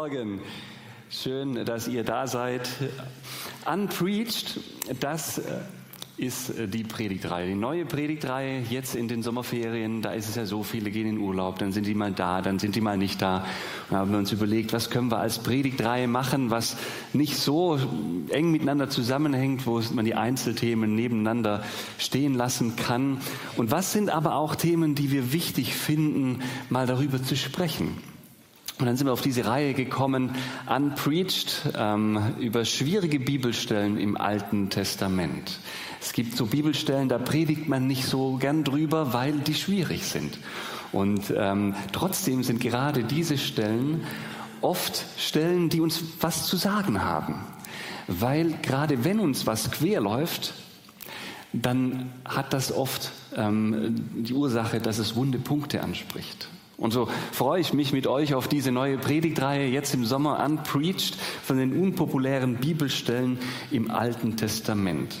Morgen. Schön, dass ihr da seid. Unpreached, das äh, ist äh, die Predigtreihe, die neue Predigtreihe jetzt in den Sommerferien. Da ist es ja so, viele gehen in Urlaub, dann sind die mal da, dann sind die mal nicht da. Und haben wir uns überlegt, was können wir als Predigtreihe machen, was nicht so eng miteinander zusammenhängt, wo man die Einzelthemen nebeneinander stehen lassen kann. Und was sind aber auch Themen, die wir wichtig finden, mal darüber zu sprechen. Und dann sind wir auf diese Reihe gekommen, Unpreached, ähm, über schwierige Bibelstellen im Alten Testament. Es gibt so Bibelstellen, da predigt man nicht so gern drüber, weil die schwierig sind. Und ähm, trotzdem sind gerade diese Stellen oft Stellen, die uns was zu sagen haben. Weil gerade wenn uns was quer läuft, dann hat das oft ähm, die Ursache, dass es wunde Punkte anspricht. Und so freue ich mich mit euch auf diese neue Predigtreihe jetzt im Sommer Unpreached von den unpopulären Bibelstellen im Alten Testament.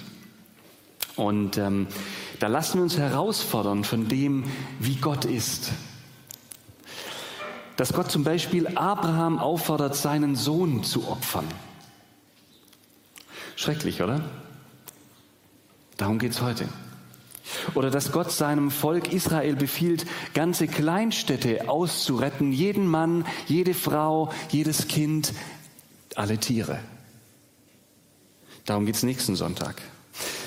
Und ähm, da lassen wir uns herausfordern von dem, wie Gott ist. Dass Gott zum Beispiel Abraham auffordert, seinen Sohn zu opfern. Schrecklich, oder? Darum geht es heute. Oder dass Gott seinem Volk Israel befiehlt, ganze Kleinstädte auszuretten, jeden Mann, jede Frau, jedes Kind, alle Tiere. Darum geht es nächsten Sonntag.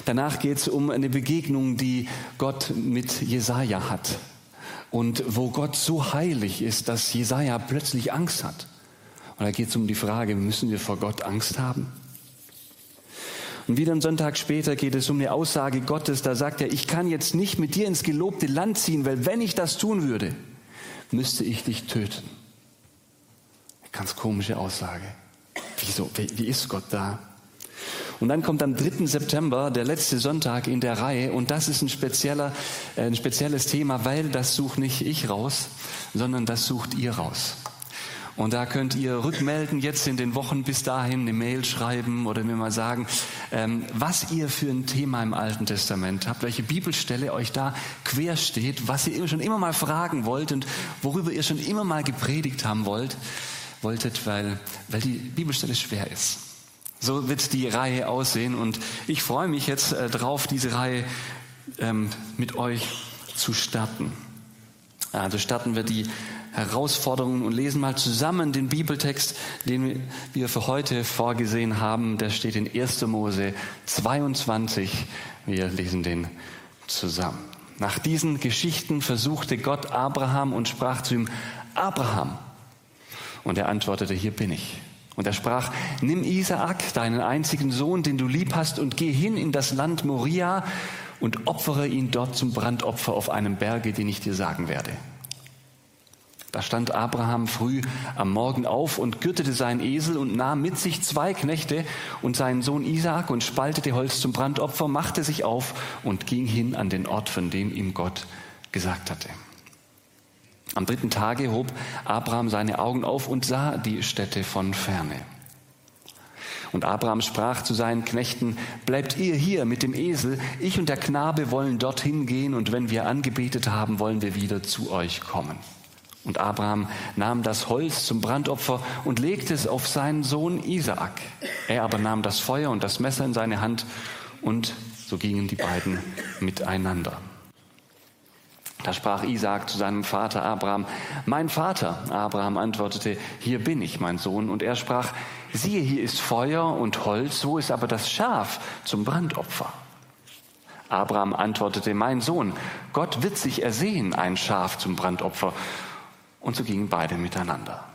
Danach geht es um eine Begegnung, die Gott mit Jesaja hat. Und wo Gott so heilig ist, dass Jesaja plötzlich Angst hat. Und da geht es um die Frage, müssen wir vor Gott Angst haben? Und wieder einen Sonntag später geht es um eine Aussage Gottes, da sagt er, ich kann jetzt nicht mit dir ins gelobte Land ziehen, weil wenn ich das tun würde, müsste ich dich töten. Eine ganz komische Aussage. Wieso? Wie, wie ist Gott da? Und dann kommt am 3. September der letzte Sonntag in der Reihe und das ist ein, spezieller, äh, ein spezielles Thema, weil das sucht nicht ich raus, sondern das sucht ihr raus. Und da könnt ihr rückmelden, jetzt in den Wochen bis dahin eine Mail schreiben oder mir mal sagen, ähm, was ihr für ein Thema im Alten Testament habt, welche Bibelstelle euch da quer steht, was ihr schon immer mal fragen wollt und worüber ihr schon immer mal gepredigt haben wollt, wolltet, weil, weil die Bibelstelle schwer ist. So wird die Reihe aussehen und ich freue mich jetzt äh, drauf, diese Reihe ähm, mit euch zu starten. Also starten wir die Herausforderungen und lesen mal zusammen den Bibeltext, den wir für heute vorgesehen haben. Der steht in 1. Mose 22. Wir lesen den zusammen. Nach diesen Geschichten versuchte Gott Abraham und sprach zu ihm, Abraham. Und er antwortete, hier bin ich. Und er sprach, nimm Isaak, deinen einzigen Sohn, den du lieb hast, und geh hin in das Land Moria und opfere ihn dort zum Brandopfer auf einem Berge, den ich dir sagen werde. Da stand Abraham früh am Morgen auf und gürtete seinen Esel und nahm mit sich zwei Knechte und seinen Sohn Isaak und spaltete Holz zum Brandopfer, machte sich auf und ging hin an den Ort, von dem ihm Gott gesagt hatte. Am dritten Tage hob Abraham seine Augen auf und sah die Städte von ferne. Und Abraham sprach zu seinen Knechten, bleibt ihr hier mit dem Esel, ich und der Knabe wollen dorthin gehen, und wenn wir angebetet haben, wollen wir wieder zu euch kommen. Und Abraham nahm das Holz zum Brandopfer und legte es auf seinen Sohn Isaak. Er aber nahm das Feuer und das Messer in seine Hand und so gingen die beiden miteinander. Da sprach Isaak zu seinem Vater Abraham, mein Vater. Abraham antwortete, hier bin ich, mein Sohn. Und er sprach, siehe, hier ist Feuer und Holz, wo ist aber das Schaf zum Brandopfer? Abraham antwortete, mein Sohn, Gott wird sich ersehen, ein Schaf zum Brandopfer. Und so gingen beide miteinander.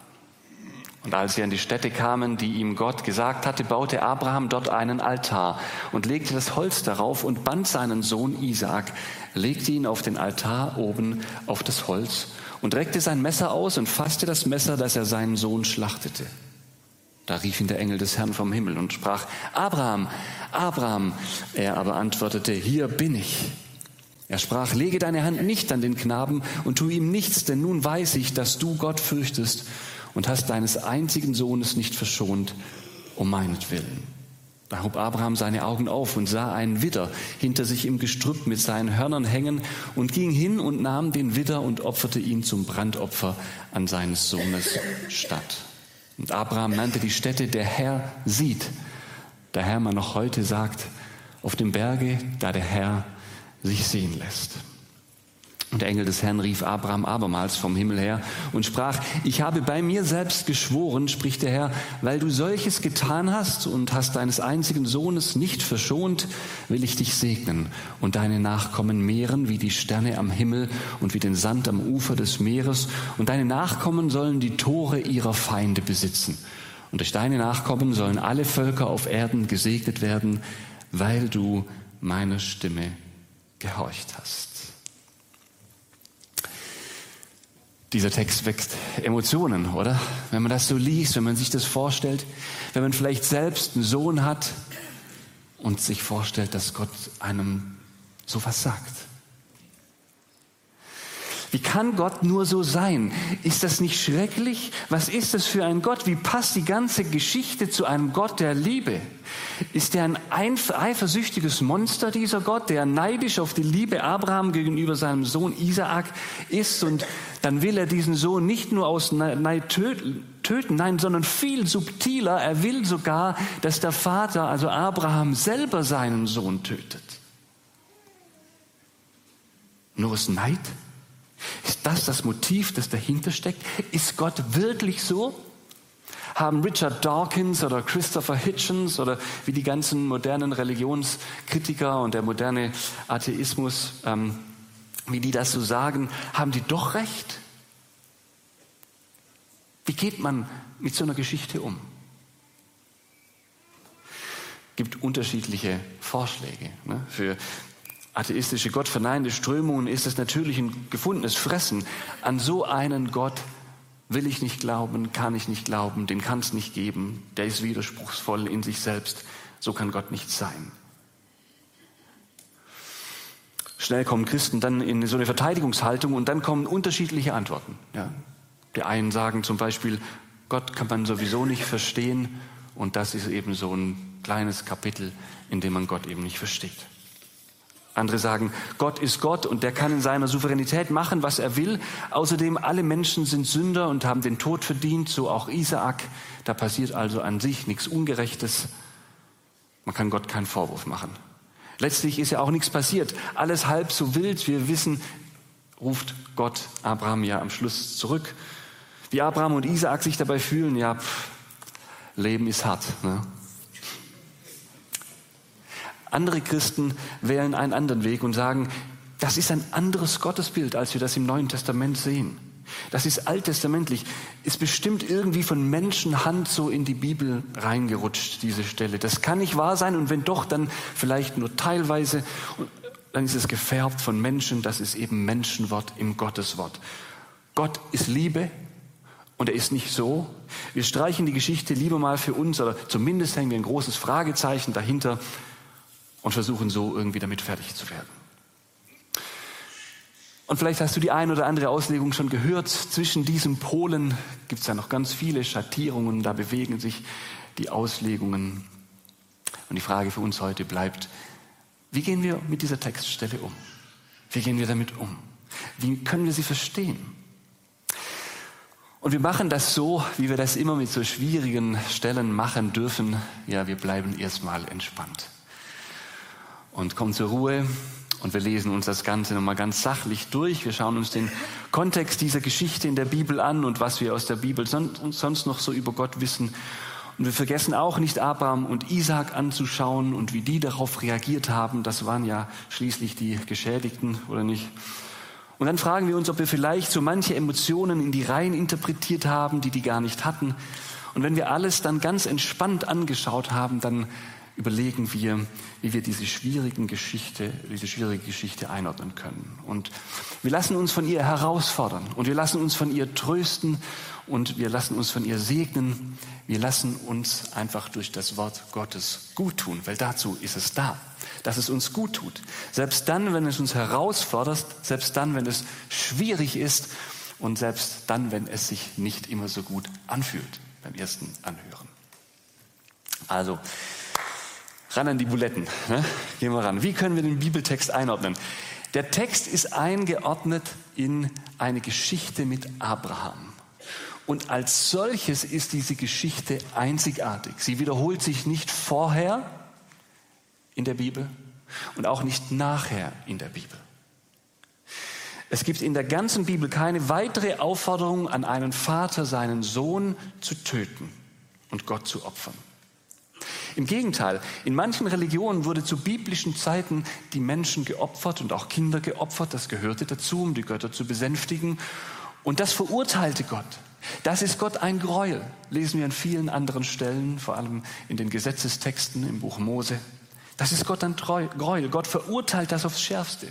Und als sie an die Stätte kamen, die ihm Gott gesagt hatte, baute Abraham dort einen Altar und legte das Holz darauf und band seinen Sohn Isaak, legte ihn auf den Altar oben auf das Holz und reckte sein Messer aus und fasste das Messer, dass er seinen Sohn schlachtete. Da rief ihn der Engel des Herrn vom Himmel und sprach, Abraham, Abraham. Er aber antwortete, hier bin ich. Er sprach, lege deine Hand nicht an den Knaben und tu ihm nichts, denn nun weiß ich, dass du Gott fürchtest und hast deines einzigen Sohnes nicht verschont, um meinetwillen. Da hob Abraham seine Augen auf und sah einen Widder hinter sich im Gestrüpp mit seinen Hörnern hängen und ging hin und nahm den Widder und opferte ihn zum Brandopfer an seines Sohnes statt. Und Abraham nannte die Stätte, der Herr sieht. Der Herr man noch heute sagt, auf dem Berge, da der Herr sich sehen lässt. Und der Engel des Herrn rief Abraham abermals vom Himmel her und sprach, ich habe bei mir selbst geschworen, spricht der Herr, weil du solches getan hast und hast deines einzigen Sohnes nicht verschont, will ich dich segnen und deine Nachkommen mehren wie die Sterne am Himmel und wie den Sand am Ufer des Meeres und deine Nachkommen sollen die Tore ihrer Feinde besitzen. Und durch deine Nachkommen sollen alle Völker auf Erden gesegnet werden, weil du meiner Stimme gehorcht hast. Dieser Text weckt Emotionen, oder? Wenn man das so liest, wenn man sich das vorstellt, wenn man vielleicht selbst einen Sohn hat und sich vorstellt, dass Gott einem so was sagt. Wie kann Gott nur so sein? Ist das nicht schrecklich? Was ist das für ein Gott? Wie passt die ganze Geschichte zu einem Gott der Liebe? Ist er ein eifersüchtiges Monster, dieser Gott, der neidisch auf die Liebe Abraham gegenüber seinem Sohn Isaak ist und dann will er diesen Sohn nicht nur aus Neid töten, nein, sondern viel subtiler. Er will sogar, dass der Vater, also Abraham, selber seinen Sohn tötet. Nur aus Neid? Ist das das Motiv, das dahinter steckt? Ist Gott wirklich so? Haben Richard Dawkins oder Christopher Hitchens oder wie die ganzen modernen Religionskritiker und der moderne Atheismus, ähm, wie die das so sagen, haben die doch recht? Wie geht man mit so einer Geschichte um? Es gibt unterschiedliche Vorschläge. Ne? Für atheistische, gottverneinende Strömungen ist es natürlich ein gefundenes Fressen. An so einen Gott will ich nicht glauben, kann ich nicht glauben, den kann es nicht geben, der ist widerspruchsvoll in sich selbst. So kann Gott nicht sein. Schnell kommen Christen dann in so eine Verteidigungshaltung und dann kommen unterschiedliche Antworten. Ja. Die einen sagen zum Beispiel, Gott kann man sowieso nicht verstehen und das ist eben so ein kleines Kapitel, in dem man Gott eben nicht versteht. Andere sagen, Gott ist Gott und der kann in seiner Souveränität machen, was er will. Außerdem, alle Menschen sind Sünder und haben den Tod verdient, so auch Isaak. Da passiert also an sich nichts Ungerechtes. Man kann Gott keinen Vorwurf machen. Letztlich ist ja auch nichts passiert. Alles halb so wild. Wir wissen, ruft Gott Abraham ja am Schluss zurück. Wie Abraham und Isaak sich dabei fühlen, ja, pff, Leben ist hart. Ne? Andere Christen wählen einen anderen Weg und sagen, das ist ein anderes Gottesbild, als wir das im Neuen Testament sehen. Das ist alttestamentlich, ist bestimmt irgendwie von Menschenhand so in die Bibel reingerutscht, diese Stelle. Das kann nicht wahr sein und wenn doch, dann vielleicht nur teilweise. Dann ist es gefärbt von Menschen, das ist eben Menschenwort im Gotteswort. Gott ist Liebe und er ist nicht so. Wir streichen die Geschichte lieber mal für uns oder zumindest hängen wir ein großes Fragezeichen dahinter und versuchen so irgendwie damit fertig zu werden. Und vielleicht hast du die ein oder andere Auslegung schon gehört. Zwischen diesen Polen gibt es ja noch ganz viele Schattierungen, da bewegen sich die Auslegungen. Und die Frage für uns heute bleibt, wie gehen wir mit dieser Textstelle um? Wie gehen wir damit um? Wie können wir sie verstehen? Und wir machen das so, wie wir das immer mit so schwierigen Stellen machen dürfen. Ja, wir bleiben erstmal entspannt und kommen zur Ruhe und wir lesen uns das Ganze nochmal ganz sachlich durch. Wir schauen uns den Kontext dieser Geschichte in der Bibel an und was wir aus der Bibel sonst noch so über Gott wissen. Und wir vergessen auch nicht Abraham und Isaac anzuschauen und wie die darauf reagiert haben. Das waren ja schließlich die Geschädigten, oder nicht? Und dann fragen wir uns, ob wir vielleicht so manche Emotionen in die Reihen interpretiert haben, die die gar nicht hatten. Und wenn wir alles dann ganz entspannt angeschaut haben, dann überlegen wir, wie wir diese schwierigen Geschichte, diese schwierige Geschichte einordnen können. Und wir lassen uns von ihr herausfordern und wir lassen uns von ihr trösten und wir lassen uns von ihr segnen. Wir lassen uns einfach durch das Wort Gottes gut tun, weil dazu ist es da, dass es uns gut tut. Selbst dann, wenn es uns herausfordert, selbst dann, wenn es schwierig ist und selbst dann, wenn es sich nicht immer so gut anfühlt beim ersten Anhören. Also, ran an die Buletten. Ne? Gehen wir ran. Wie können wir den Bibeltext einordnen? Der Text ist eingeordnet in eine Geschichte mit Abraham. Und als solches ist diese Geschichte einzigartig. Sie wiederholt sich nicht vorher in der Bibel und auch nicht nachher in der Bibel. Es gibt in der ganzen Bibel keine weitere Aufforderung an einen Vater, seinen Sohn zu töten und Gott zu opfern. Im Gegenteil, in manchen Religionen wurde zu biblischen Zeiten die Menschen geopfert und auch Kinder geopfert. Das gehörte dazu, um die Götter zu besänftigen. Und das verurteilte Gott. Das ist Gott ein Gräuel, lesen wir an vielen anderen Stellen, vor allem in den Gesetzestexten im Buch Mose. Das ist Gott ein Gräuel. Gott verurteilt das aufs Schärfste.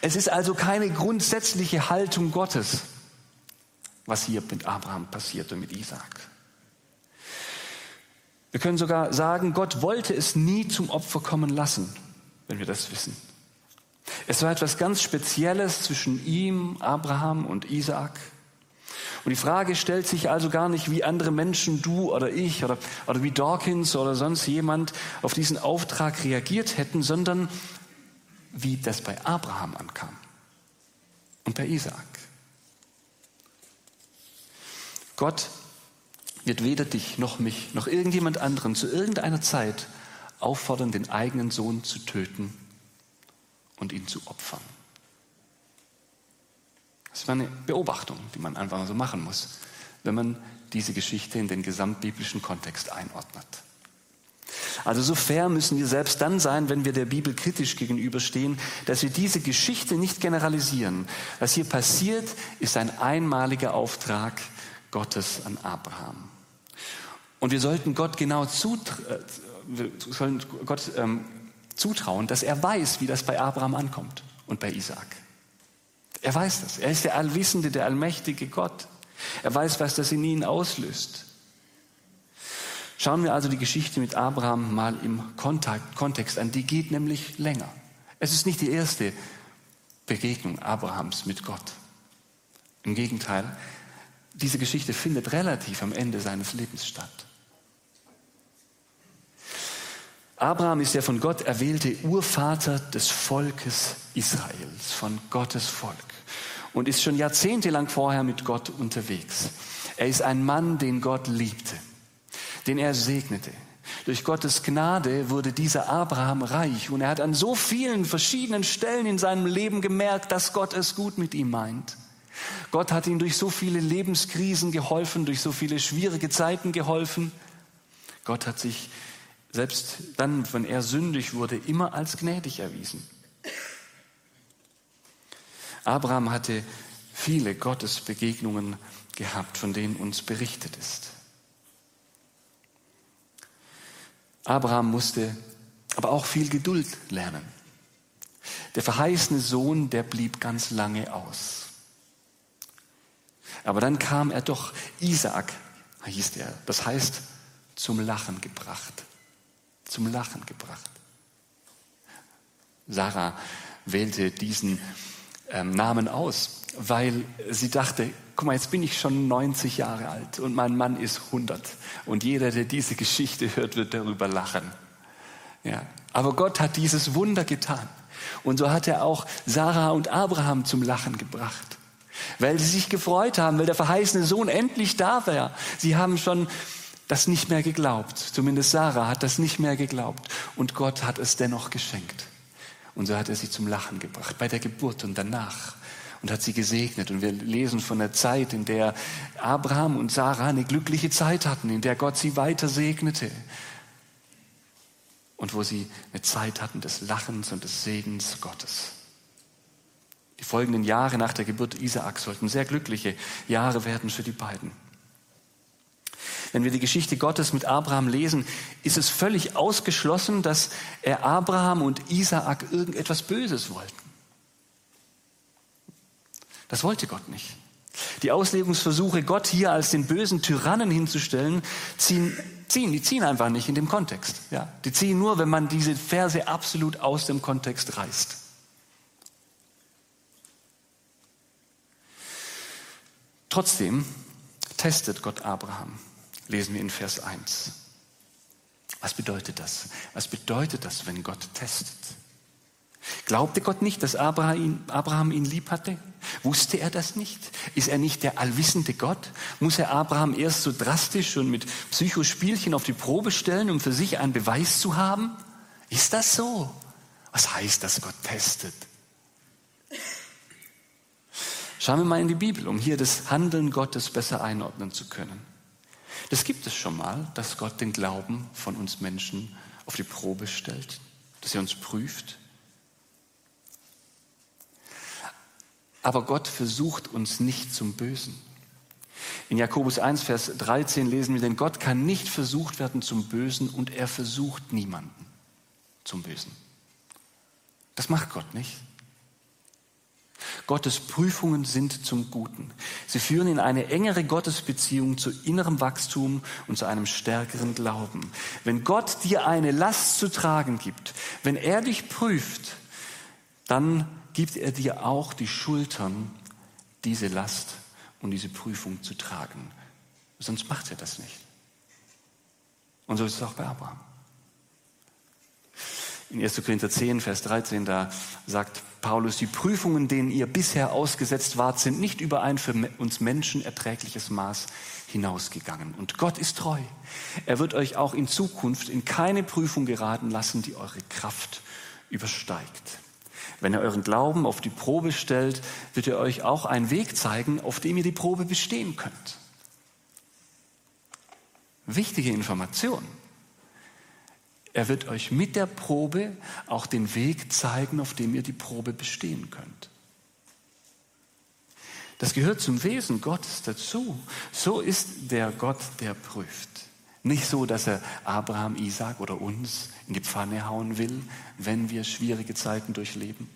Es ist also keine grundsätzliche Haltung Gottes, was hier mit Abraham passiert und mit Isaac. Wir können sogar sagen, Gott wollte es nie zum Opfer kommen lassen, wenn wir das wissen. Es war etwas ganz Spezielles zwischen ihm, Abraham und Isaak. Und die Frage stellt sich also gar nicht, wie andere Menschen, du oder ich oder, oder wie Dawkins oder sonst jemand auf diesen Auftrag reagiert hätten, sondern wie das bei Abraham ankam und bei Isaak. Gott wird weder dich noch mich noch irgendjemand anderen zu irgendeiner Zeit auffordern, den eigenen Sohn zu töten und ihn zu opfern. Das war eine Beobachtung, die man einfach so machen muss, wenn man diese Geschichte in den gesamtbiblischen Kontext einordnet. Also so fair müssen wir selbst dann sein, wenn wir der Bibel kritisch gegenüberstehen, dass wir diese Geschichte nicht generalisieren. Was hier passiert, ist ein einmaliger Auftrag Gottes an Abraham. Und wir sollten Gott genau äh, ähm, zutrauen, dass er weiß, wie das bei Abraham ankommt und bei Isaac. Er weiß das. Er ist der allwissende, der allmächtige Gott. Er weiß, was das in ihnen auslöst. Schauen wir also die Geschichte mit Abraham mal im Kontext an. Die geht nämlich länger. Es ist nicht die erste Begegnung Abrahams mit Gott. Im Gegenteil, diese Geschichte findet relativ am Ende seines Lebens statt. Abraham ist der von Gott erwählte Urvater des Volkes Israels, von Gottes Volk und ist schon jahrzehntelang vorher mit Gott unterwegs. Er ist ein Mann, den Gott liebte, den er segnete. Durch Gottes Gnade wurde dieser Abraham reich und er hat an so vielen verschiedenen Stellen in seinem Leben gemerkt, dass Gott es gut mit ihm meint. Gott hat ihm durch so viele Lebenskrisen geholfen, durch so viele schwierige Zeiten geholfen. Gott hat sich selbst dann, wenn er sündig wurde, immer als gnädig erwiesen. Abraham hatte viele Gottesbegegnungen gehabt, von denen uns berichtet ist. Abraham musste aber auch viel Geduld lernen. Der verheißene Sohn, der blieb ganz lange aus. Aber dann kam er doch, Isaak hieß er, das heißt zum Lachen gebracht zum Lachen gebracht. Sarah wählte diesen ähm, Namen aus, weil sie dachte, guck mal, jetzt bin ich schon 90 Jahre alt und mein Mann ist 100 und jeder, der diese Geschichte hört, wird darüber lachen. Ja. Aber Gott hat dieses Wunder getan und so hat er auch Sarah und Abraham zum Lachen gebracht, weil sie sich gefreut haben, weil der verheißene Sohn endlich da war. Sie haben schon das nicht mehr geglaubt. Zumindest Sarah hat das nicht mehr geglaubt. Und Gott hat es dennoch geschenkt. Und so hat er sie zum Lachen gebracht, bei der Geburt und danach. Und hat sie gesegnet. Und wir lesen von der Zeit, in der Abraham und Sarah eine glückliche Zeit hatten, in der Gott sie weiter segnete. Und wo sie eine Zeit hatten des Lachens und des Segens Gottes. Die folgenden Jahre nach der Geburt Isaaks sollten sehr glückliche Jahre werden für die beiden. Wenn wir die Geschichte Gottes mit Abraham lesen, ist es völlig ausgeschlossen, dass er Abraham und Isaak irgendetwas Böses wollten. Das wollte Gott nicht. Die Auslegungsversuche, Gott hier als den bösen Tyrannen hinzustellen, ziehen, ziehen, die ziehen einfach nicht in dem Kontext. Ja, die ziehen nur, wenn man diese Verse absolut aus dem Kontext reißt. Trotzdem testet Gott Abraham lesen wir in Vers 1. Was bedeutet das? Was bedeutet das, wenn Gott testet? Glaubte Gott nicht, dass Abraham ihn, lieb hatte? Wusste er das nicht? Ist er nicht der allwissende Gott? Muss er Abraham erst so drastisch und mit Psychospielchen auf die Probe stellen, um für sich einen Beweis zu haben? Ist das so? Was heißt das, Gott testet? Schauen wir mal in die Bibel, um hier das Handeln Gottes besser einordnen zu können. Das gibt es schon mal, dass Gott den Glauben von uns Menschen auf die Probe stellt, dass er uns prüft. Aber Gott versucht uns nicht zum Bösen. In Jakobus 1, Vers 13 lesen wir, denn Gott kann nicht versucht werden zum Bösen und er versucht niemanden zum Bösen. Das macht Gott nicht. Gottes Prüfungen sind zum Guten. Sie führen in eine engere Gottesbeziehung zu innerem Wachstum und zu einem stärkeren Glauben. Wenn Gott dir eine Last zu tragen gibt, wenn er dich prüft, dann gibt er dir auch die Schultern, diese Last und diese Prüfung zu tragen. Sonst macht er das nicht. Und so ist es auch bei Abraham. In 1. Korinther 10, Vers 13, da sagt Paulus, die Prüfungen, denen ihr bisher ausgesetzt wart, sind nicht über ein für uns Menschen erträgliches Maß hinausgegangen. Und Gott ist treu. Er wird euch auch in Zukunft in keine Prüfung geraten lassen, die eure Kraft übersteigt. Wenn er euren Glauben auf die Probe stellt, wird er euch auch einen Weg zeigen, auf dem ihr die Probe bestehen könnt. Wichtige Information. Er wird euch mit der Probe auch den Weg zeigen, auf dem ihr die Probe bestehen könnt. Das gehört zum Wesen Gottes dazu. So ist der Gott, der prüft. Nicht so, dass er Abraham, Isaac oder uns in die Pfanne hauen will, wenn wir schwierige Zeiten durchleben.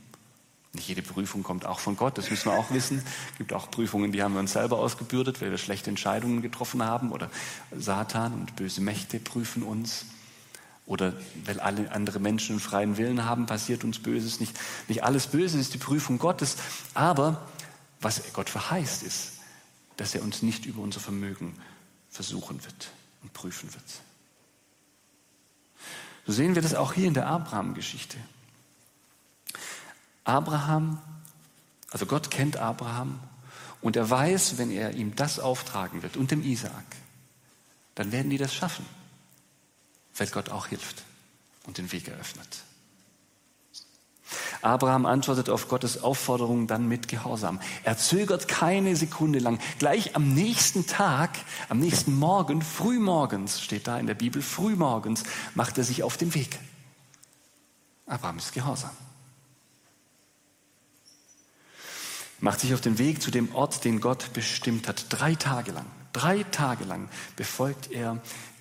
Nicht jede Prüfung kommt auch von Gott, das müssen wir auch wissen. Es gibt auch Prüfungen, die haben wir uns selber ausgebürdet, weil wir schlechte Entscheidungen getroffen haben oder Satan und böse Mächte prüfen uns oder weil alle andere Menschen einen freien Willen haben, passiert uns Böses nicht. Nicht alles Böse ist die Prüfung Gottes, aber was Gott verheißt ist, dass er uns nicht über unser Vermögen versuchen wird und prüfen wird. So sehen wir das auch hier in der Abraham-Geschichte. Abraham, also Gott kennt Abraham und er weiß, wenn er ihm das auftragen wird und dem Isaak, dann werden die das schaffen weil Gott auch hilft und den Weg eröffnet. Abraham antwortet auf Gottes Aufforderung dann mit Gehorsam. Er zögert keine Sekunde lang. Gleich am nächsten Tag, am nächsten Morgen, frühmorgens, steht da in der Bibel, frühmorgens macht er sich auf den Weg. Abraham ist Gehorsam. Macht sich auf den Weg zu dem Ort, den Gott bestimmt hat. Drei Tage lang, drei Tage lang befolgt er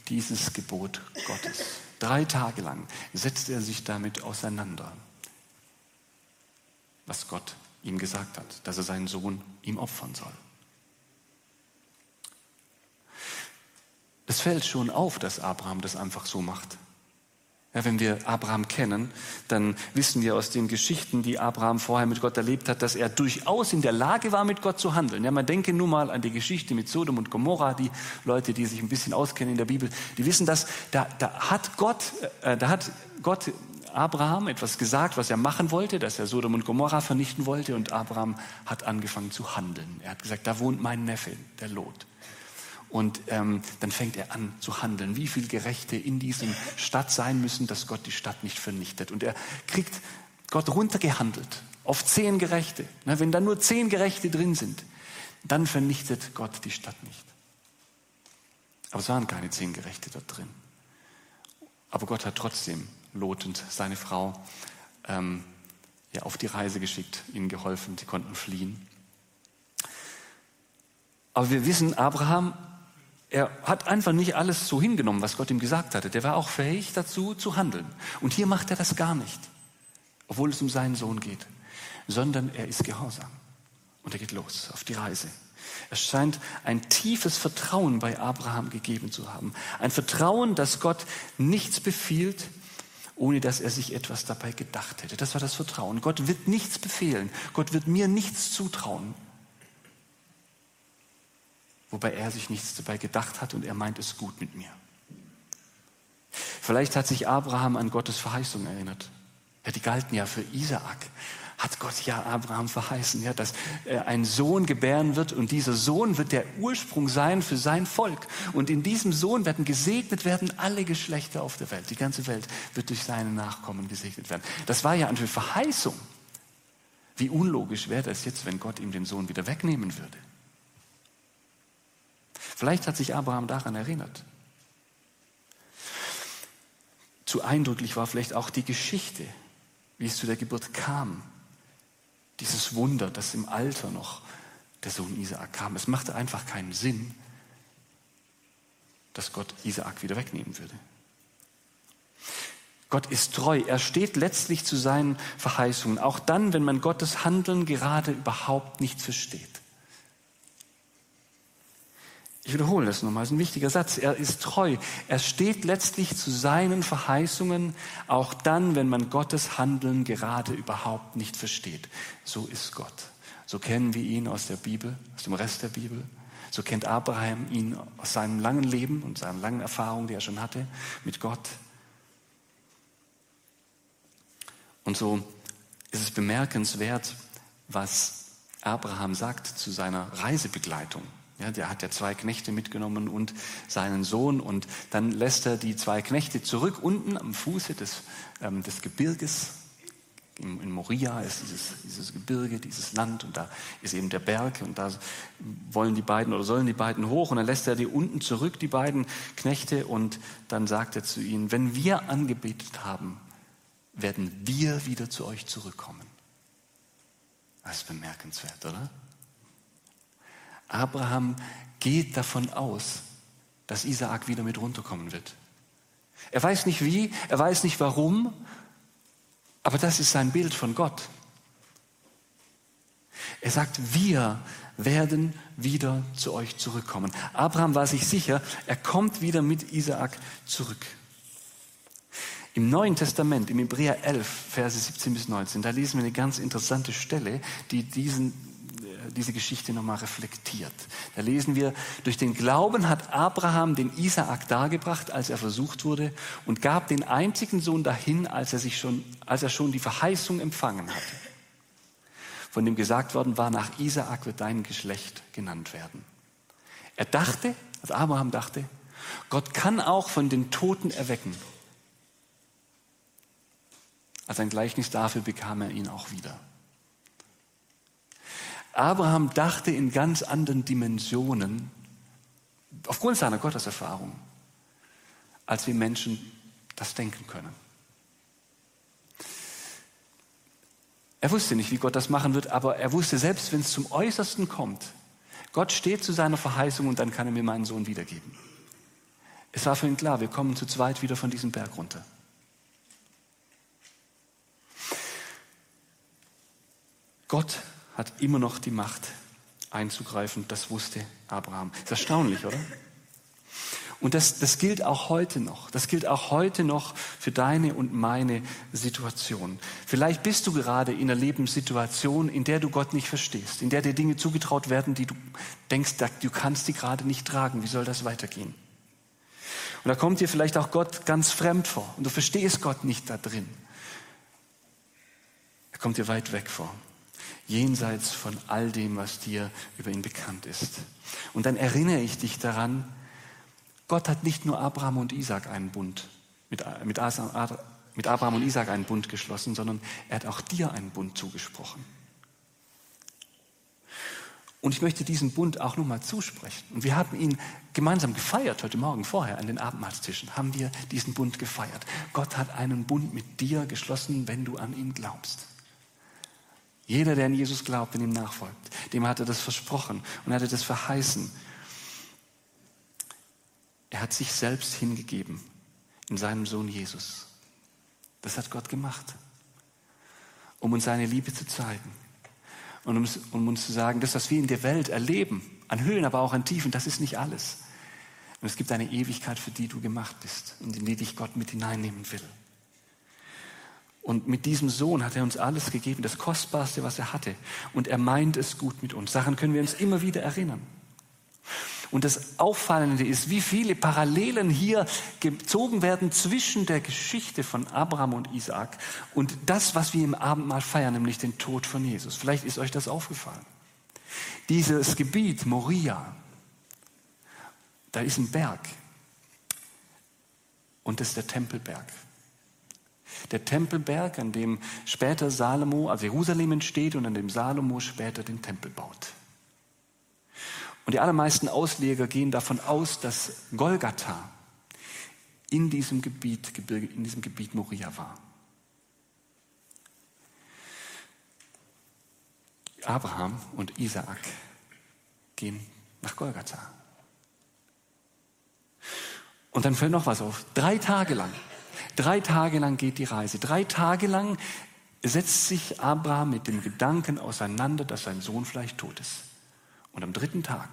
dieses Gebot Gottes. Drei Tage lang setzt er sich damit auseinander, was Gott ihm gesagt hat, dass er seinen Sohn ihm opfern soll. Es fällt schon auf, dass Abraham das einfach so macht. Ja, wenn wir Abraham kennen, dann wissen wir aus den Geschichten, die Abraham vorher mit Gott erlebt hat, dass er durchaus in der Lage war, mit Gott zu handeln. Ja, man denke nur mal an die Geschichte mit Sodom und Gomorra. Die Leute, die sich ein bisschen auskennen in der Bibel, die wissen das. Da, da hat Gott, äh, da hat Gott Abraham etwas gesagt, was er machen wollte, dass er Sodom und Gomorra vernichten wollte. Und Abraham hat angefangen zu handeln. Er hat gesagt, da wohnt mein Neffe, der Lot. Und ähm, dann fängt er an zu handeln, wie viele Gerechte in diesem Stadt sein müssen, dass Gott die Stadt nicht vernichtet. Und er kriegt Gott runtergehandelt auf zehn Gerechte. Na, wenn da nur zehn Gerechte drin sind, dann vernichtet Gott die Stadt nicht. Aber es waren keine zehn Gerechte dort drin. Aber Gott hat trotzdem Lot und seine Frau ähm, ja, auf die Reise geschickt, ihnen geholfen, sie konnten fliehen. Aber wir wissen, Abraham er hat einfach nicht alles so hingenommen, was Gott ihm gesagt hatte. Der war auch fähig dazu zu handeln. Und hier macht er das gar nicht, obwohl es um seinen Sohn geht, sondern er ist gehorsam. Und er geht los auf die Reise. Es scheint ein tiefes Vertrauen bei Abraham gegeben zu haben. Ein Vertrauen, dass Gott nichts befiehlt, ohne dass er sich etwas dabei gedacht hätte. Das war das Vertrauen. Gott wird nichts befehlen. Gott wird mir nichts zutrauen, wobei er sich nichts dabei gedacht hat und er meint es gut mit mir. Vielleicht hat sich Abraham an Gottes Verheißung erinnert. Ja, die galten ja für Isaak. hat Gott ja Abraham verheißen, ja, dass er einen Sohn gebären wird und dieser Sohn wird der Ursprung sein für sein Volk. Und in diesem Sohn werden gesegnet werden alle Geschlechter auf der Welt. Die ganze Welt wird durch seine Nachkommen gesegnet werden. Das war ja eine Verheißung. Wie unlogisch wäre das jetzt, wenn Gott ihm den Sohn wieder wegnehmen würde? Vielleicht hat sich Abraham daran erinnert. Zu eindrücklich war vielleicht auch die Geschichte, wie es zu der Geburt kam. Dieses Wunder, dass im Alter noch der Sohn Isaak kam. Es machte einfach keinen Sinn, dass Gott Isaak wieder wegnehmen würde. Gott ist treu. Er steht letztlich zu seinen Verheißungen, auch dann, wenn man Gottes Handeln gerade überhaupt nicht versteht. Ich wiederhole das nochmal, das ist ein wichtiger Satz. Er ist treu. Er steht letztlich zu seinen Verheißungen, auch dann, wenn man Gottes Handeln gerade überhaupt nicht versteht. So ist Gott. So kennen wir ihn aus der Bibel, aus dem Rest der Bibel. So kennt Abraham ihn aus seinem langen Leben und seinen langen Erfahrungen, die er schon hatte mit Gott. Und so ist es bemerkenswert, was Abraham sagt zu seiner Reisebegleitung. Ja, der hat ja zwei Knechte mitgenommen und seinen Sohn und dann lässt er die zwei Knechte zurück unten am Fuße des, ähm, des Gebirges. In, in Moria ist dieses, dieses Gebirge, dieses Land und da ist eben der Berg und da wollen die beiden oder sollen die beiden hoch und dann lässt er die unten zurück, die beiden Knechte und dann sagt er zu ihnen, wenn wir angebetet haben, werden wir wieder zu euch zurückkommen. Das ist bemerkenswert, oder? Abraham geht davon aus, dass Isaak wieder mit runterkommen wird. Er weiß nicht wie, er weiß nicht warum, aber das ist sein Bild von Gott. Er sagt, wir werden wieder zu euch zurückkommen. Abraham war sich sicher, er kommt wieder mit Isaak zurück. Im Neuen Testament, im Hebräer 11, Verse 17 bis 19, da lesen wir eine ganz interessante Stelle, die diesen diese Geschichte nochmal reflektiert. Da lesen wir, durch den Glauben hat Abraham den Isaak dargebracht, als er versucht wurde, und gab den einzigen Sohn dahin, als er, sich schon, als er schon die Verheißung empfangen hatte. Von dem gesagt worden war, nach Isaak wird dein Geschlecht genannt werden. Er dachte, also Abraham dachte, Gott kann auch von den Toten erwecken. Als ein Gleichnis dafür bekam er ihn auch wieder. Abraham dachte in ganz anderen Dimensionen, aufgrund seiner Gotteserfahrung, als wir Menschen das denken können. Er wusste nicht, wie Gott das machen wird, aber er wusste selbst, wenn es zum Äußersten kommt, Gott steht zu seiner Verheißung und dann kann er mir meinen Sohn wiedergeben. Es war für ihn klar, wir kommen zu zweit wieder von diesem Berg runter. Gott hat immer noch die Macht einzugreifen. Das wusste Abraham. Ist erstaunlich, oder? Und das, das gilt auch heute noch. Das gilt auch heute noch für deine und meine Situation. Vielleicht bist du gerade in einer Lebenssituation, in der du Gott nicht verstehst, in der dir Dinge zugetraut werden, die du denkst, du kannst die gerade nicht tragen. Wie soll das weitergehen? Und da kommt dir vielleicht auch Gott ganz fremd vor und du verstehst Gott nicht da drin. Er kommt dir weit weg vor jenseits von all dem, was dir über ihn bekannt ist. Und dann erinnere ich dich daran, Gott hat nicht nur Abraham und Isaac einen Bund, mit, mit, mit Abraham und Isaac einen Bund geschlossen, sondern er hat auch dir einen Bund zugesprochen. Und ich möchte diesen Bund auch nochmal zusprechen. Und wir haben ihn gemeinsam gefeiert heute Morgen vorher an den Abendmahlstischen. Haben wir diesen Bund gefeiert. Gott hat einen Bund mit dir geschlossen, wenn du an ihn glaubst. Jeder, der an Jesus glaubt und ihm nachfolgt, dem hat er das versprochen und hat er das verheißen. Er hat sich selbst hingegeben in seinem Sohn Jesus. Das hat Gott gemacht, um uns seine Liebe zu zeigen und um, um uns zu sagen, das, was wir in der Welt erleben, an Höhen, aber auch an Tiefen, das ist nicht alles. Und es gibt eine Ewigkeit, für die du gemacht bist und in die dich Gott mit hineinnehmen will. Und mit diesem Sohn hat er uns alles gegeben, das Kostbarste, was er hatte. Und er meint es gut mit uns. Daran können wir uns immer wieder erinnern. Und das Auffallende ist, wie viele Parallelen hier gezogen werden zwischen der Geschichte von Abraham und Isaak und das, was wir im Abendmahl feiern, nämlich den Tod von Jesus. Vielleicht ist euch das aufgefallen. Dieses Gebiet, Moria, da ist ein Berg. Und das ist der Tempelberg. Der Tempelberg, an dem später Salomo, also Jerusalem entsteht und an dem Salomo später den Tempel baut. Und die allermeisten Ausleger gehen davon aus, dass Golgatha in diesem Gebiet, in diesem Gebiet Moria war. Abraham und Isaak gehen nach Golgatha. Und dann fällt noch was auf. Drei Tage lang, drei Tage lang geht die Reise. Drei Tage lang setzt sich Abraham mit dem Gedanken auseinander, dass sein Sohn vielleicht tot ist. Und am dritten Tag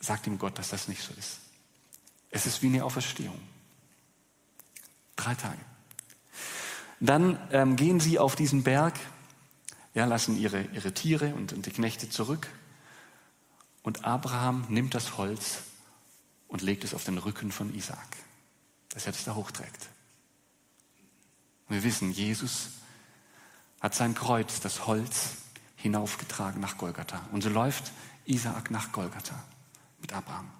sagt ihm Gott, dass das nicht so ist. Es ist wie eine Auferstehung. Drei Tage. Dann ähm, gehen sie auf diesen Berg, ja, lassen ihre, ihre Tiere und, und die Knechte zurück. Und Abraham nimmt das Holz und legt es auf den Rücken von Isaak, dass er das da hochträgt. Und wir wissen, Jesus hat sein Kreuz, das Holz, hinaufgetragen nach Golgatha. Und so läuft Isaak nach Golgatha mit Abraham.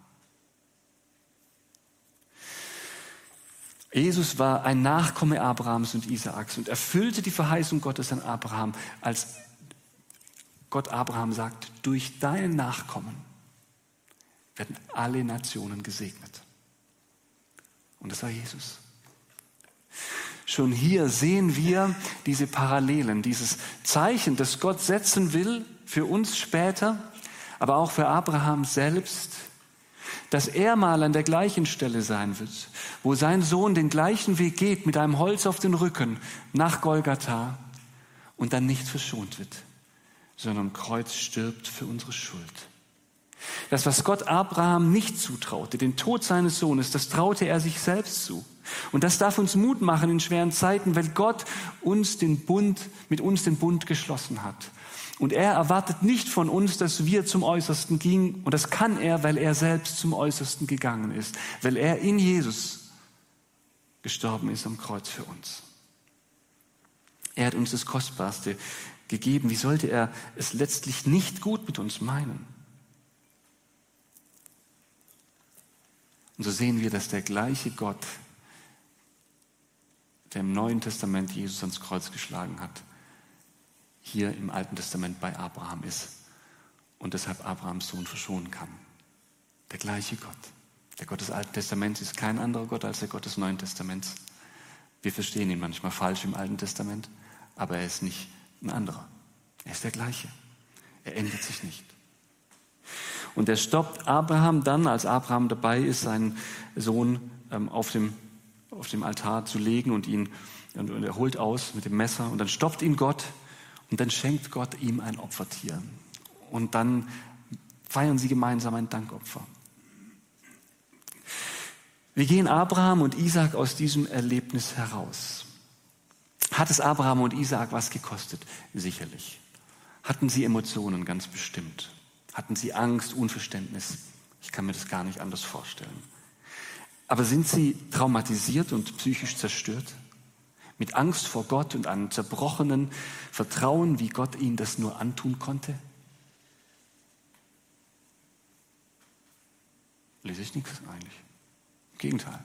Jesus war ein Nachkomme Abrahams und Isaaks und erfüllte die Verheißung Gottes an Abraham, als Gott Abraham sagt, durch deinen Nachkommen werden alle Nationen gesegnet. Und das war Jesus. Schon hier sehen wir diese Parallelen, dieses Zeichen, das Gott setzen will für uns später, aber auch für Abraham selbst, dass er mal an der gleichen Stelle sein wird, wo sein Sohn den gleichen Weg geht mit einem Holz auf den Rücken nach Golgatha und dann nicht verschont wird, sondern am Kreuz stirbt für unsere Schuld. Das, was Gott Abraham nicht zutraute, den Tod seines Sohnes, das traute er sich selbst zu. Und das darf uns Mut machen in schweren Zeiten, weil Gott uns den Bund, mit uns den Bund geschlossen hat. Und er erwartet nicht von uns, dass wir zum Äußersten gingen. Und das kann er, weil er selbst zum Äußersten gegangen ist. Weil er in Jesus gestorben ist am Kreuz für uns. Er hat uns das Kostbarste gegeben. Wie sollte er es letztlich nicht gut mit uns meinen? Und so sehen wir, dass der gleiche Gott, der im Neuen Testament Jesus ans Kreuz geschlagen hat, hier im Alten Testament bei Abraham ist und deshalb Abrahams Sohn verschonen kann. Der gleiche Gott. Der Gott des Alten Testaments ist kein anderer Gott als der Gott des Neuen Testaments. Wir verstehen ihn manchmal falsch im Alten Testament, aber er ist nicht ein anderer. Er ist der gleiche. Er ändert sich nicht. Und er stoppt Abraham dann, als Abraham dabei ist, seinen Sohn ähm, auf, dem, auf dem Altar zu legen und ihn und er holt aus mit dem Messer und dann stoppt ihn Gott und dann schenkt Gott ihm ein Opfertier. Und dann feiern sie gemeinsam ein Dankopfer. Wie gehen Abraham und Isaac aus diesem Erlebnis heraus? Hat es Abraham und Isaac was gekostet? Sicherlich. Hatten sie Emotionen ganz bestimmt? Hatten sie Angst, Unverständnis? Ich kann mir das gar nicht anders vorstellen. Aber sind sie traumatisiert und psychisch zerstört? Mit Angst vor Gott und einem zerbrochenen Vertrauen, wie Gott ihnen das nur antun konnte? Lese ich nichts eigentlich. Im Gegenteil.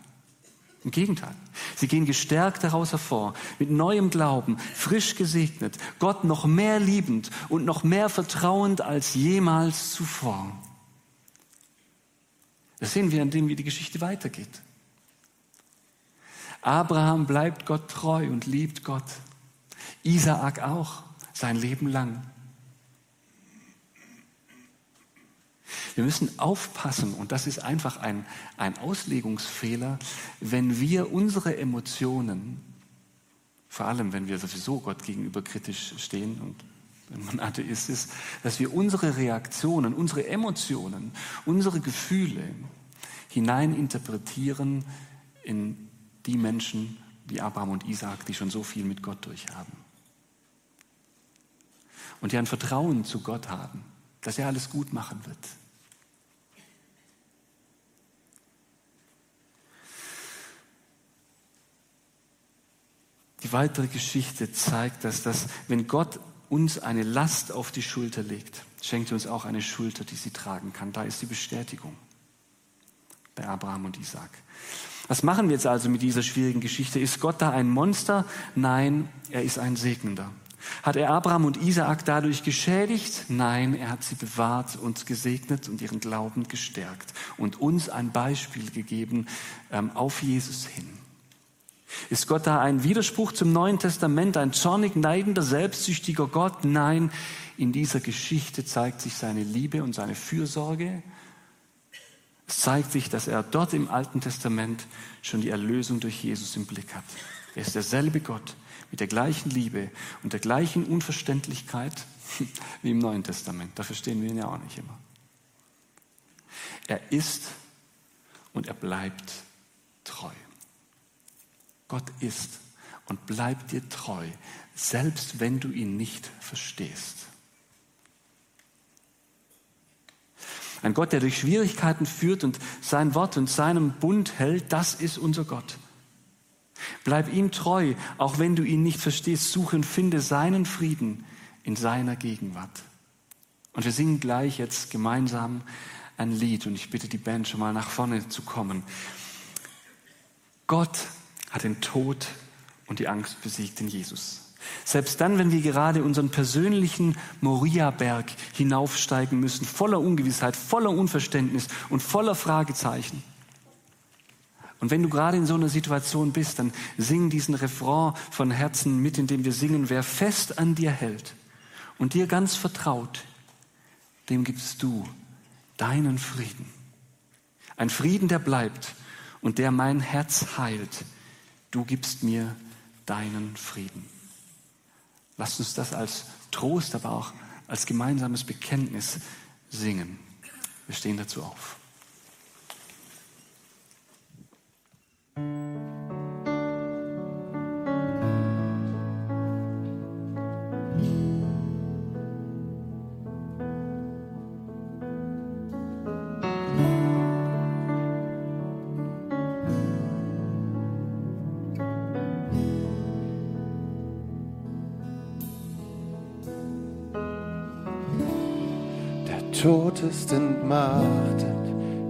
Im Gegenteil. Sie gehen gestärkt daraus hervor, mit neuem Glauben, frisch gesegnet, Gott noch mehr liebend und noch mehr vertrauend als jemals zuvor. Das sehen wir, indem wie die Geschichte weitergeht. Abraham bleibt Gott treu und liebt Gott. Isaak auch, sein Leben lang. Wir müssen aufpassen, und das ist einfach ein, ein Auslegungsfehler, wenn wir unsere Emotionen, vor allem wenn wir sowieso Gott gegenüber kritisch stehen und wenn man Atheist ist, dass wir unsere Reaktionen, unsere Emotionen, unsere Gefühle hineininterpretieren in die Menschen wie Abraham und Isaac, die schon so viel mit Gott durchhaben. Und die ein Vertrauen zu Gott haben, dass er alles gut machen wird. Die weitere Geschichte zeigt, dass das, wenn Gott uns eine Last auf die Schulter legt, schenkt er uns auch eine Schulter, die sie tragen kann. Da ist die Bestätigung bei Abraham und Isaac. Was machen wir jetzt also mit dieser schwierigen Geschichte? Ist Gott da ein Monster? Nein, er ist ein Segnender. Hat er Abraham und Isaak dadurch geschädigt? Nein, er hat sie bewahrt und gesegnet und ihren Glauben gestärkt und uns ein Beispiel gegeben ähm, auf Jesus hin. Ist Gott da ein Widerspruch zum Neuen Testament, ein zornig, neidender, selbstsüchtiger Gott? Nein, in dieser Geschichte zeigt sich seine Liebe und seine Fürsorge. Es zeigt sich, dass er dort im Alten Testament schon die Erlösung durch Jesus im Blick hat. Er ist derselbe Gott mit der gleichen Liebe und der gleichen Unverständlichkeit wie im Neuen Testament. Da verstehen wir ihn ja auch nicht immer. Er ist und er bleibt treu. Gott ist und bleibt dir treu, selbst wenn du ihn nicht verstehst. Ein Gott, der durch Schwierigkeiten führt und sein Wort und seinem Bund hält, das ist unser Gott. Bleib ihm treu, auch wenn du ihn nicht verstehst. Suche und finde seinen Frieden in seiner Gegenwart. Und wir singen gleich jetzt gemeinsam ein Lied und ich bitte die Band schon mal nach vorne zu kommen. Gott hat den Tod und die Angst besiegt in Jesus. Selbst dann, wenn wir gerade unseren persönlichen Moria-Berg hinaufsteigen müssen, voller Ungewissheit, voller Unverständnis und voller Fragezeichen. Und wenn du gerade in so einer Situation bist, dann sing diesen Refrain von Herzen mit, indem wir singen, wer fest an dir hält und dir ganz vertraut, dem gibst du deinen Frieden. Ein Frieden, der bleibt und der mein Herz heilt du gibst mir deinen Frieden. Lasst uns das als Trost, aber auch als gemeinsames Bekenntnis singen. Wir stehen dazu auf. Tod ist entmachtet,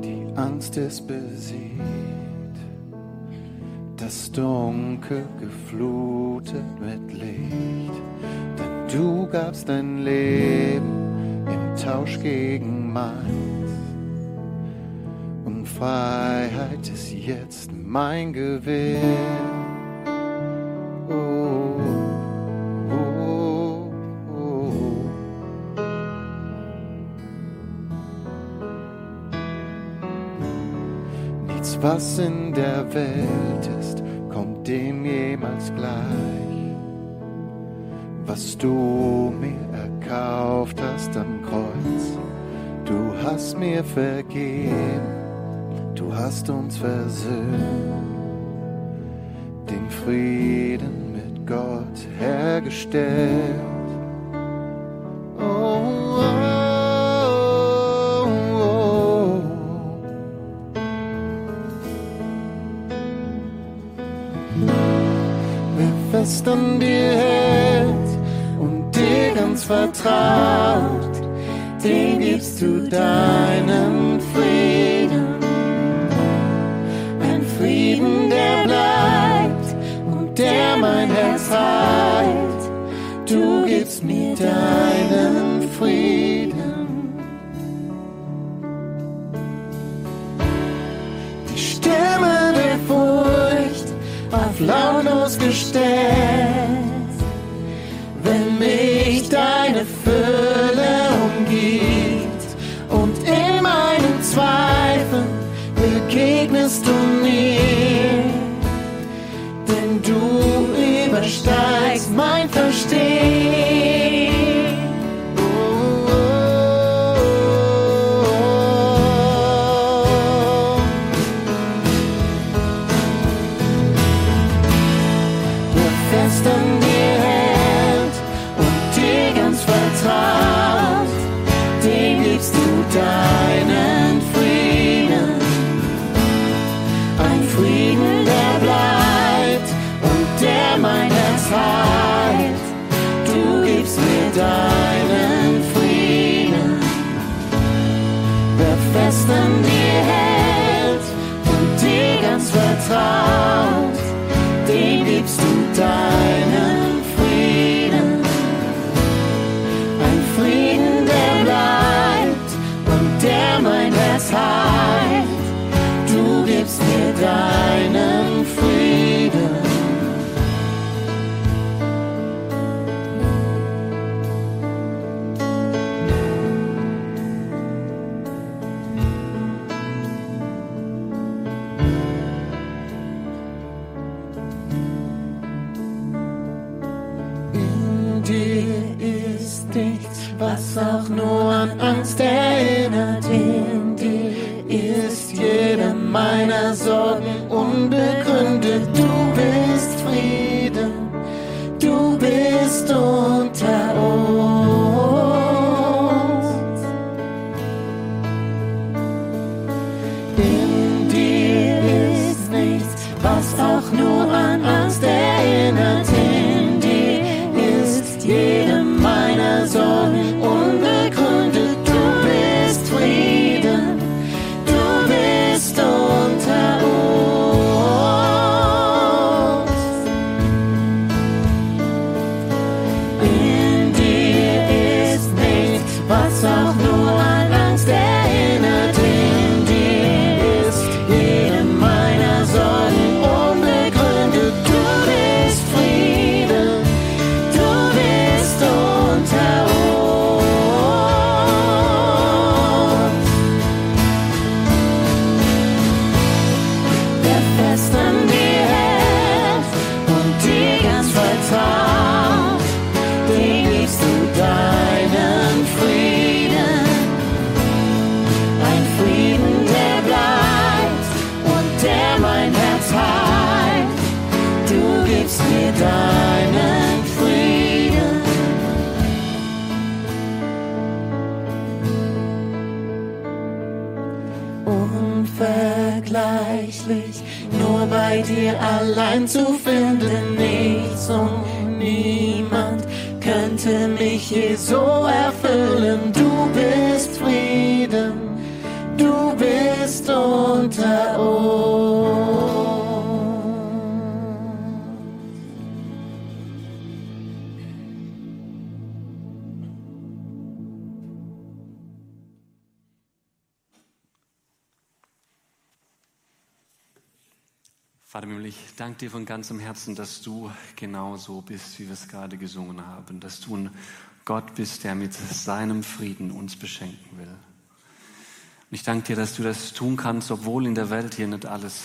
die Angst ist besiegt, das Dunkel geflutet mit Licht. Denn du gabst dein Leben im Tausch gegen meins. Und Freiheit ist jetzt mein Gewinn. Was in der Welt ist, kommt dem jemals gleich. Was du mir erkauft hast am Kreuz, du hast mir vergeben, du hast uns versöhnt, den Frieden mit Gott hergestellt. Fest an dir hält und dir ganz vertraut, dem gibst du deinen meiner Sorgen unbegründet. Du bist Frieden, du bist unter bei dir allein zu finden, nichts und niemand könnte mich je so erfüllen. Du danke dir von ganzem Herzen, dass du genau so bist, wie wir es gerade gesungen haben, dass du ein Gott bist, der mit seinem Frieden uns beschenken will. Und ich danke dir, dass du das tun kannst, obwohl in der Welt hier nicht alles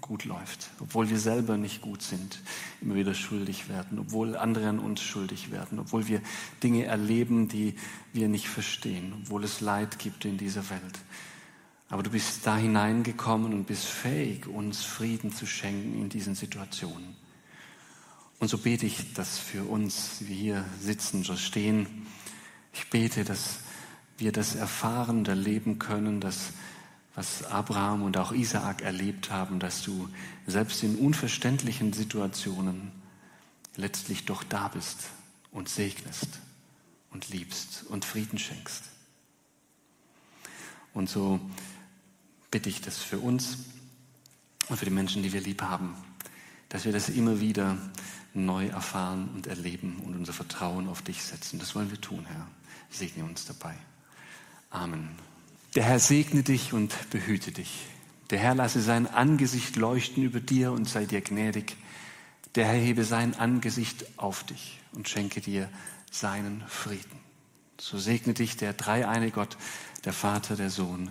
gut läuft, obwohl wir selber nicht gut sind, immer wieder schuldig werden, obwohl andere an uns schuldig werden, obwohl wir Dinge erleben, die wir nicht verstehen, obwohl es Leid gibt in dieser Welt. Aber du bist da hineingekommen und bist fähig, uns Frieden zu schenken in diesen Situationen. Und so bete ich das für uns, die hier sitzen oder stehen. Ich bete, dass wir das erfahren erleben können, dass was Abraham und auch Isaak erlebt haben, dass du selbst in unverständlichen Situationen letztlich doch da bist und segnest und liebst und Frieden schenkst. Und so bitte ich das für uns und für die Menschen, die wir lieb haben, dass wir das immer wieder neu erfahren und erleben und unser Vertrauen auf dich setzen. Das wollen wir tun, Herr. Segne uns dabei. Amen. Der Herr segne dich und behüte dich. Der Herr lasse sein Angesicht leuchten über dir und sei dir gnädig. Der Herr hebe sein Angesicht auf dich und schenke dir seinen Frieden. So segne dich der dreieine Gott, der Vater, der Sohn